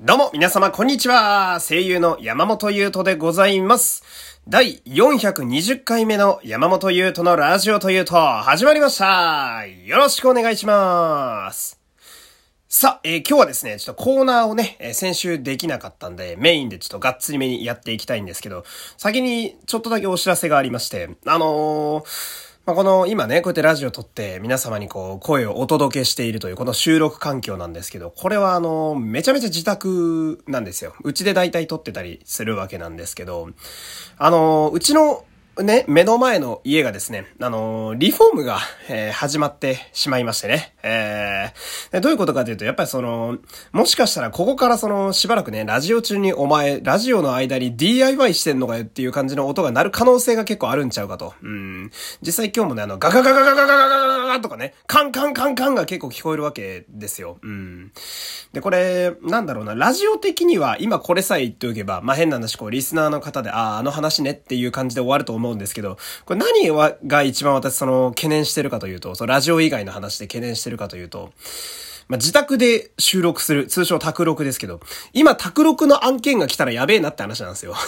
どうも、皆様、こんにちは。声優の山本優斗でございます。第420回目の山本優斗のラジオというと、始まりました。よろしくお願いします。さあ、えー、今日はですね、ちょっとコーナーをね、えー、先週できなかったんで、メインでちょっとがっつりめにやっていきたいんですけど、先にちょっとだけお知らせがありまして、あのーまあ、この今ね、こうやってラジオ撮って皆様にこう声をお届けしているというこの収録環境なんですけど、これはあの、めちゃめちゃ自宅なんですよ。うちで大体撮ってたりするわけなんですけど、あの、うちのね、目の前の家がですね、あのー、リフォームが、えー、始まってしまいましてね。えー、どういうことかというと、やっぱりその、もしかしたらここからその、しばらくね、ラジオ中にお前、ラジオの間に DIY してんのかよっていう感じの音が鳴る可能性が結構あるんちゃうかと。うん。実際今日もね、あの、ガガガガガガガガガガガとかね、カンカンカンカンが結構聞こえるわけですよ。うん。で、これ、なんだろうな、ラジオ的には今これさえ言っておけば、まあ、変な話、こう、リスナーの方で、ああ、あの話ねっていう感じで終わると思う思うんですけど、これ何が一番私その懸念してるかというと、そのラジオ以外の話で懸念してるかというと、まあ、自宅で収録する、通称宅録ですけど、今宅録の案件が来たらやべえなって話なんですよ。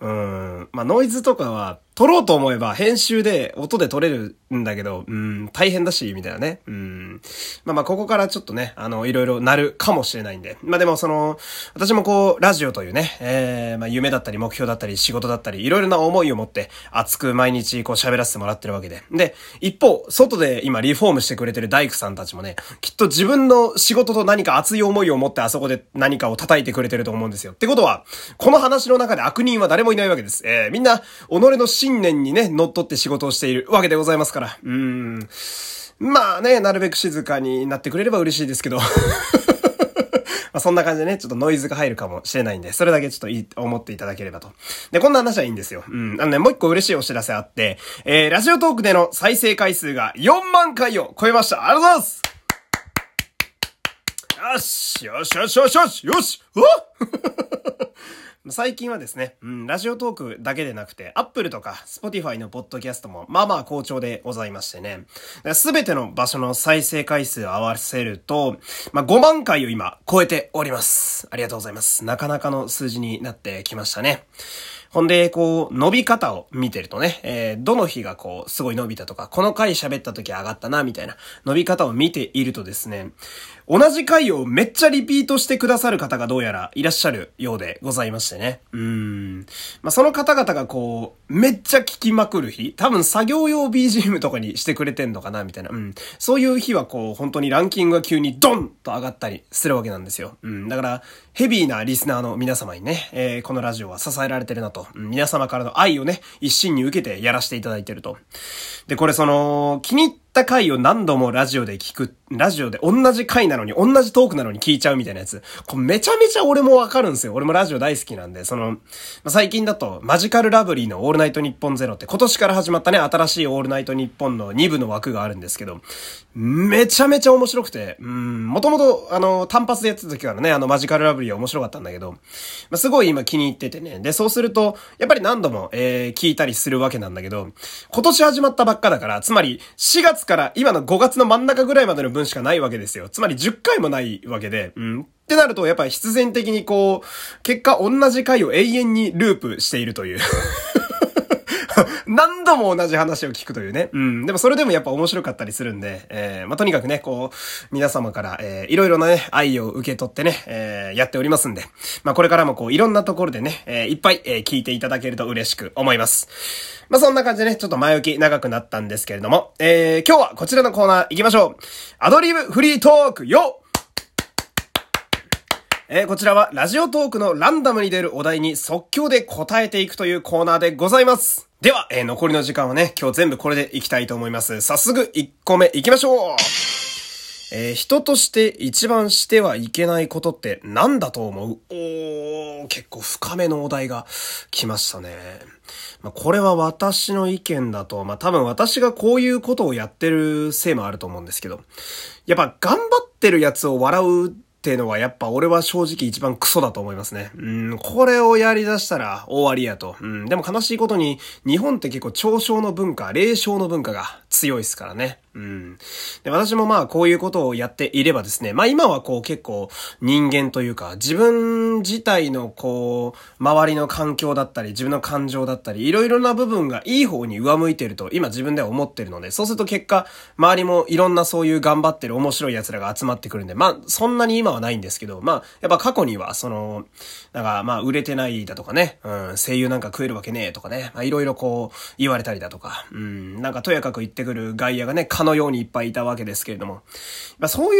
うん。まあ、ノイズとかは、撮ろうと思えば編集で音で撮れるんだけど、うん、大変だし、みたいなね。うん。まあまあ、ここからちょっとね、あの、いろいろなるかもしれないんで。まあでも、その、私もこう、ラジオというね、えー、まあ夢だったり目標だったり仕事だったり、いろいろな思いを持って熱く毎日こう喋らせてもらってるわけで。で、一方、外で今リフォームしてくれてる大工さんたちもね、きっと自分の仕事と何か熱い思いを持ってあそこで何かを叩いてくれてると思うんですよ。ってことは、この話の中で悪人は誰もいないわけです。えー、みんな、己の信念にね、乗っ取って仕事をしているわけでございますから。うーん。まあね、なるべく静かになってくれれば嬉しいですけど。まそんな感じでね、ちょっとノイズが入るかもしれないんで、それだけちょっといい、思っていただければと。で、こんな話はいいんですよ。うん。あのね、もう一個嬉しいお知らせあって、えー、ラジオトークでの再生回数が4万回を超えました。ありがとうございますよしよしよしよしよしよしうわ最近はですね、うん、ラジオトークだけでなくて、Apple とか Spotify のポッドキャストも、まあまあ好調でございましてね。すべての場所の再生回数を合わせると、まあ5万回を今超えております。ありがとうございます。なかなかの数字になってきましたね。ほんで、こう、伸び方を見てるとね、えー、どの日がこう、すごい伸びたとか、この回喋った時上がったな、みたいな、伸び方を見ているとですね、同じ回をめっちゃリピートしてくださる方がどうやらいらっしゃるようでございましてね。うん。まあ、その方々がこう、めっちゃ聞きまくる日多分作業用 BGM とかにしてくれてんのかなみたいな。うん。そういう日はこう、本当にランキングが急にドンと上がったりするわけなんですよ。うん。だから、ヘビーなリスナーの皆様にね、えー、このラジオは支えられてるなと。と、皆様からの愛をね、一心に受けてやらせていただいてると。で、これその、気に入ってた回を何度もラジオで聞く、ラジオで同じ回なのに、同じトークなのに聞いちゃうみたいなやつ。これめちゃめちゃ俺もわかるんですよ。俺もラジオ大好きなんで、その、まあ、最近だと、マジカルラブリーのオールナイトニッポンゼロって今年から始まったね、新しいオールナイトニッポンの2部の枠があるんですけど、めちゃめちゃ面白くて、うん、もともと、あの、単発でやってた時からね、あの、マジカルラブリーは面白かったんだけど、まあ、すごい今気に入っててね。で、そうすると、やっぱり何度も、えー、聞いたりするわけなんだけど、今年始まったばっかだから、つまり、4月から今の5月の真ん中ぐらいまでの分しかないわけですよ。つまり10回もないわけで、うん。ってなると、やっぱり必然的にこう、結果同じ回を永遠にループしているという 何度も同じ話を聞くというね。うん。でもそれでもやっぱ面白かったりするんで、えー、まあ、とにかくね、こう、皆様から、えー、いろいろなね、愛を受け取ってね、えー、やっておりますんで、まあ、これからもこう、いろんなところでね、えー、いっぱい、えー、聞いていただけると嬉しく思います。まあ、そんな感じでね、ちょっと前置き長くなったんですけれども、えー、今日はこちらのコーナー行きましょう。アドリブフリートークよえー、こちらはラジオトークのランダムに出るお題に即興で答えていくというコーナーでございます。では、えー、残りの時間はね、今日全部これでいきたいと思います。早速、1個目いきましょうえー、人として一番してはいけないことって何だと思う？おー、結構深めのお題が来ましたね。まあ、これは私の意見だと、まあ、多分私がこういうことをやってるせいもあると思うんですけど、やっぱ頑張ってるやつを笑うっていうのはやっぱ俺は正直一番クソだと思いますね。うん、これをやり出したら終わりやと。うん、でも悲しいことに日本って結構嘲笑の文化、霊笑の文化が強いですからね。うん。で、私もまあこういうことをやっていればですね、まあ今はこう結構人間というか、自分自体のこう、周りの環境だったり、自分の感情だったり、いろいろな部分がいい方に上向いてると今自分では思ってるので、そうすると結果、周りもいろんなそういう頑張ってる面白い奴らが集まってくるんで、まあそんなに今はないんですけど、まあやっぱ過去にはその、なんかまあ売れてないだとかね、うん、声優なんか食えるわけねえとかね、まあいろいろこう言われたりだとか、うん、なんかとやかく言ってくる外野がね、かのようにいっぱいいたわけですけれども、まあ、そう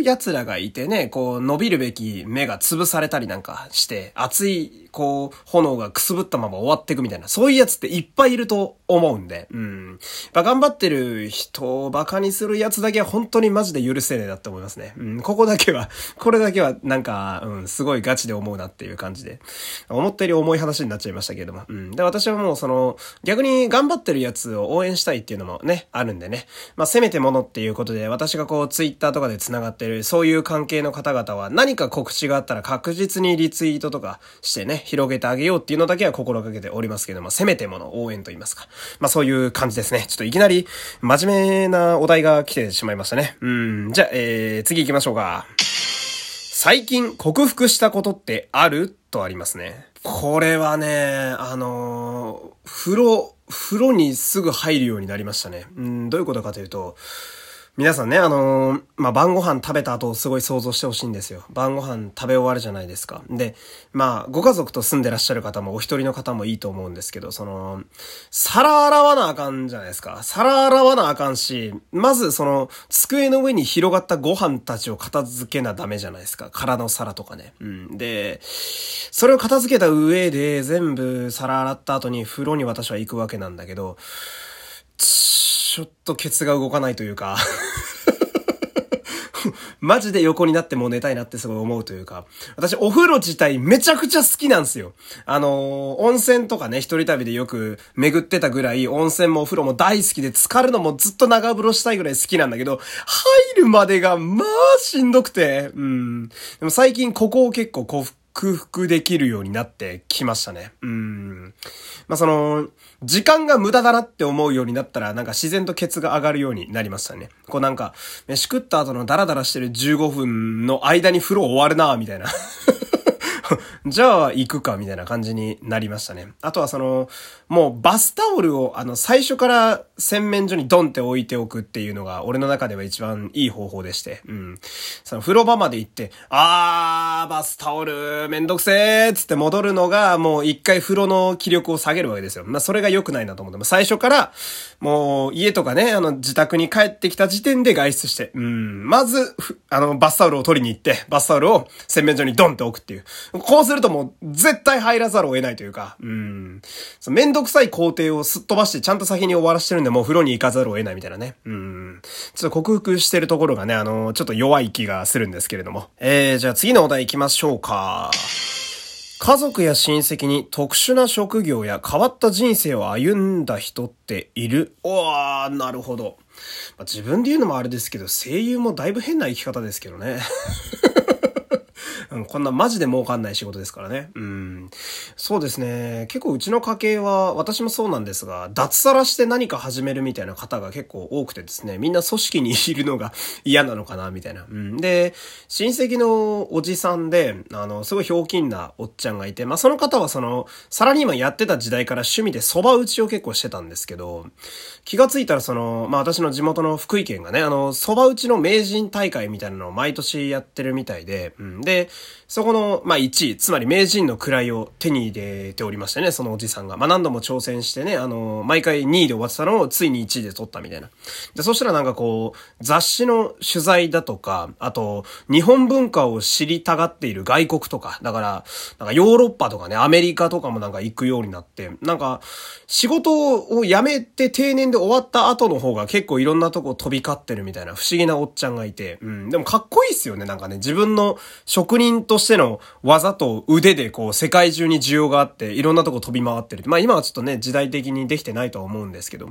いう奴らがいてね、こう、伸びるべき目が潰されたりなんかして、熱い、こう、炎がくすぶったまま終わっていくみたいな、そういうやつっていっぱいいると思うんで、うん。ま、頑張ってる人を馬鹿にするやつだけは本当にマジで許せねえなって思いますね。うん、ここだけは、これだけはなんか、うん、すごいガチで思うなっていう感じで、思ったより重い話になっちゃいましたけれども、うん。で、私はもうその、逆に頑張ってるやつを応援したいっていうのもね、あるんでね。まあ、せめてものっていうことで、私がこう、ツイッターとかで繋がってる、そういう関係の方々は、何か告知があったら確実にリツイートとかしてね、広げてあげようっていうのだけは心がけておりますけども、せめてもの応援と言いますか。まあ、そういう感じですね。ちょっといきなり、真面目なお題が来てしまいましたね。うん。じゃあ、えー、次行きましょうか。最近克服したことってある？とありますね。これはね、あのー、風呂、風呂にすぐ入るようになりましたね。うん、どういうことかというと、皆さんね、あのー、まあ、晩ご飯食べた後すごい想像してほしいんですよ。晩ご飯食べ終わるじゃないですか。で、まあ、ご家族と住んでらっしゃる方もお一人の方もいいと思うんですけど、その、皿洗わなあかんじゃないですか。皿洗わなあかんし、まずその、机の上に広がったご飯たちを片付けなダメじゃないですか。空の皿とかね。うん。で、それを片付けた上で全部皿洗った後に風呂に私は行くわけなんだけど、ちちょっとケツが動かないというか マジで横になってもう寝たいなってすごい思うというか、私お風呂自体めちゃくちゃ好きなんですよ。あのー、温泉とかね、一人旅でよく巡ってたぐらい、温泉もお風呂も大好きで、浸かるのもずっと長風呂したいぐらい好きなんだけど、入るまでが、まあ、しんどくて、うん。でも最近ここを結構克服できるようになってきましたね。うん。まあ、その、時間が無駄だなって思うようになったら、なんか自然とケツが上がるようになりましたね。こうなんか、飯食った後のダラダラしてる15分の間に風呂終わるなみたいな じゃあ行くかみたいな感じになりましたね。あとはその、もうバスタオルをあの最初から洗面所にドンって置いておくっていうのが俺の中では一番いい方法でして。うん。その風呂場まで行って、あー、バスタオルめんどくせーつって戻るのがもう一回風呂の気力を下げるわけですよ。まあそれが良くないなと思って。最初からもう家とかね、あの自宅に帰ってきた時点で外出して、うん。まず、あのバスタオルを取りに行って、バスタオルを洗面所にドンって置くっていう。こうするともう絶対入らざるを得ないというか、うん。めんどくさい工程をすっ飛ばしてちゃんと先に終わらしてるんでもう風呂に行かざるを得ないみたいなね。うん。ちょっと克服してるところがね、あの、ちょっと弱い気がするんですけれども。えー、じゃあ次のお題行きましょうか。家族や親戚に特殊な職業や変わった人生を歩んだ人っている？おー、なるほど。まあ、自分で言うのもあれですけど、声優もだいぶ変な生き方ですけどね。こんなマジで儲かんない仕事ですからね。うん。そうですね。結構うちの家系は、私もそうなんですが、脱サラして何か始めるみたいな方が結構多くてですね、みんな組織にいるのが 嫌なのかな、みたいな。うん。で、親戚のおじさんで、あの、すごいひょうきんなおっちゃんがいて、まあその方はその、サラリーマンやってた時代から趣味で蕎麦打ちを結構してたんですけど、気がついたらその、まあ私の地元の福井県がね、あの、蕎麦打ちの名人大会みたいなのを毎年やってるみたいで、うん。で、そこの、まあ、1位、つまり名人の位を手に入れておりましてね、そのおじさんが。まあ、何度も挑戦してね、あの、毎回2位で終わってたのをついに1位で取ったみたいな。で、そしたらなんかこう、雑誌の取材だとか、あと、日本文化を知りたがっている外国とか、だから、なんかヨーロッパとかね、アメリカとかもなんか行くようになって、なんか、仕事を辞めて定年で終わった後の方が結構いろんなとこ飛び交ってるみたいな不思議なおっちゃんがいて、うん、でもかっこいいっすよね、なんかね、自分の職人としての技と腕でこう世界中に需容があって、いろんなとこ飛び回ってる。まあ今はちょっとね、時代的にできてないとは思うんですけど、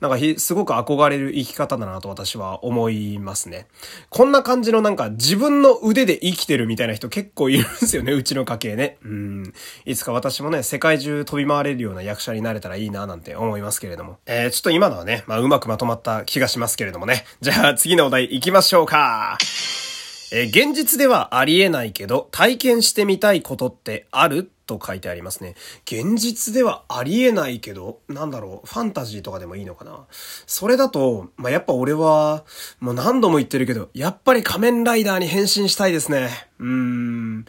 なんかひ、すごく憧れる生き方だなと私は思いますね。こんな感じのなんか自分の腕で生きてるみたいな人結構いるんですよね、うちの家系ね。うん。いつか私もね、世界中飛び回れるような役者になれたらいいななんて思いますけれども。えー、ちょっと今のはね、まあうまくまとまった気がしますけれどもね。じゃあ次のお題行きましょうか。えー、現実ではありえないけど、体験してみたいことってある？と書いてありますね。現実ではありえないけど、なんだろう、ファンタジーとかでもいいのかな。それだと、まあ、やっぱ俺は、もう何度も言ってるけど、やっぱり仮面ライダーに変身したいですね。うーん。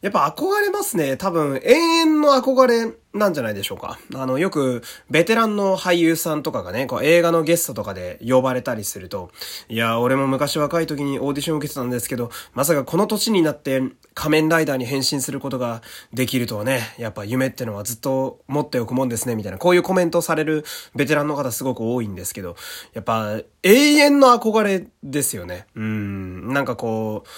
やっぱ憧れますね。多分、永遠の憧れなんじゃないでしょうか。あの、よく、ベテランの俳優さんとかがね、こう映画のゲストとかで呼ばれたりすると、いや、俺も昔若い時にオーディション受けてたんですけど、まさかこの年になって仮面ライダーに変身することができるとはね、やっぱ夢ってのはずっと持っておくもんですね、みたいな、こういうコメントされるベテランの方すごく多いんですけど、やっぱ永遠の憧れですよね。うん、なんかこう、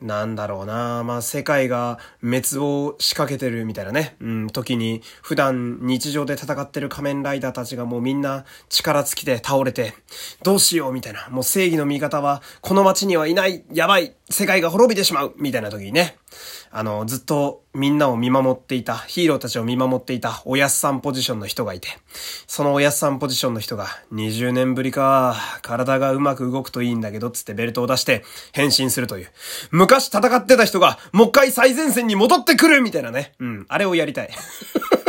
なんだろうなまあ、世界が滅亡仕掛けてるみたいなね、うん、時に、普段日常で戦ってる仮面ライダーたちがもうみんな力尽きて倒れて、どうしようみたいな、もう正義の味方はこの街にはいない、やばい、世界が滅びてしまうみたいな時にね、あの、ずっとみんなを見守っていた、ヒーローたちを見守っていたおやすさんポジションの人がいて、そのおやすさんポジションの人が、20年ぶりか、体がうまく動くといいんだけど、つってベルトを出して変身するという。昔戦ってた人が、もう一回最前線に戻ってくるみたいなね。うん、あれをやりたい。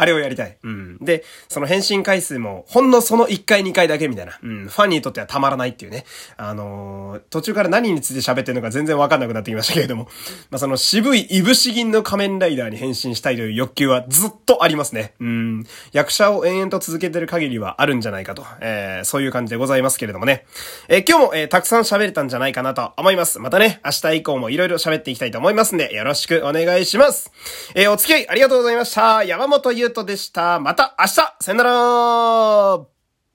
あれをやりたい。うん。で、その返信回数も、ほんのその1回2回だけみたいな。うん。ファンにとってはたまらないっていうね。あのー、途中から何について喋ってるのか全然わかんなくなってきましたけれども。まあ、その渋いいぶし銀の仮面ライダーに変身したいという欲求はずっとありますね。うん。役者を延々と続けてる限りはあるんじゃないかと。えー、そういう感じでございますけれどもね。えー、今日も、えー、たくさん喋れたんじゃないかなと思います。またね、明日以降も色々喋っていきたいと思いますんで、よろしくお願いします。えー、お付き合いありがとうございました。山本優ートでした。また明日さよなら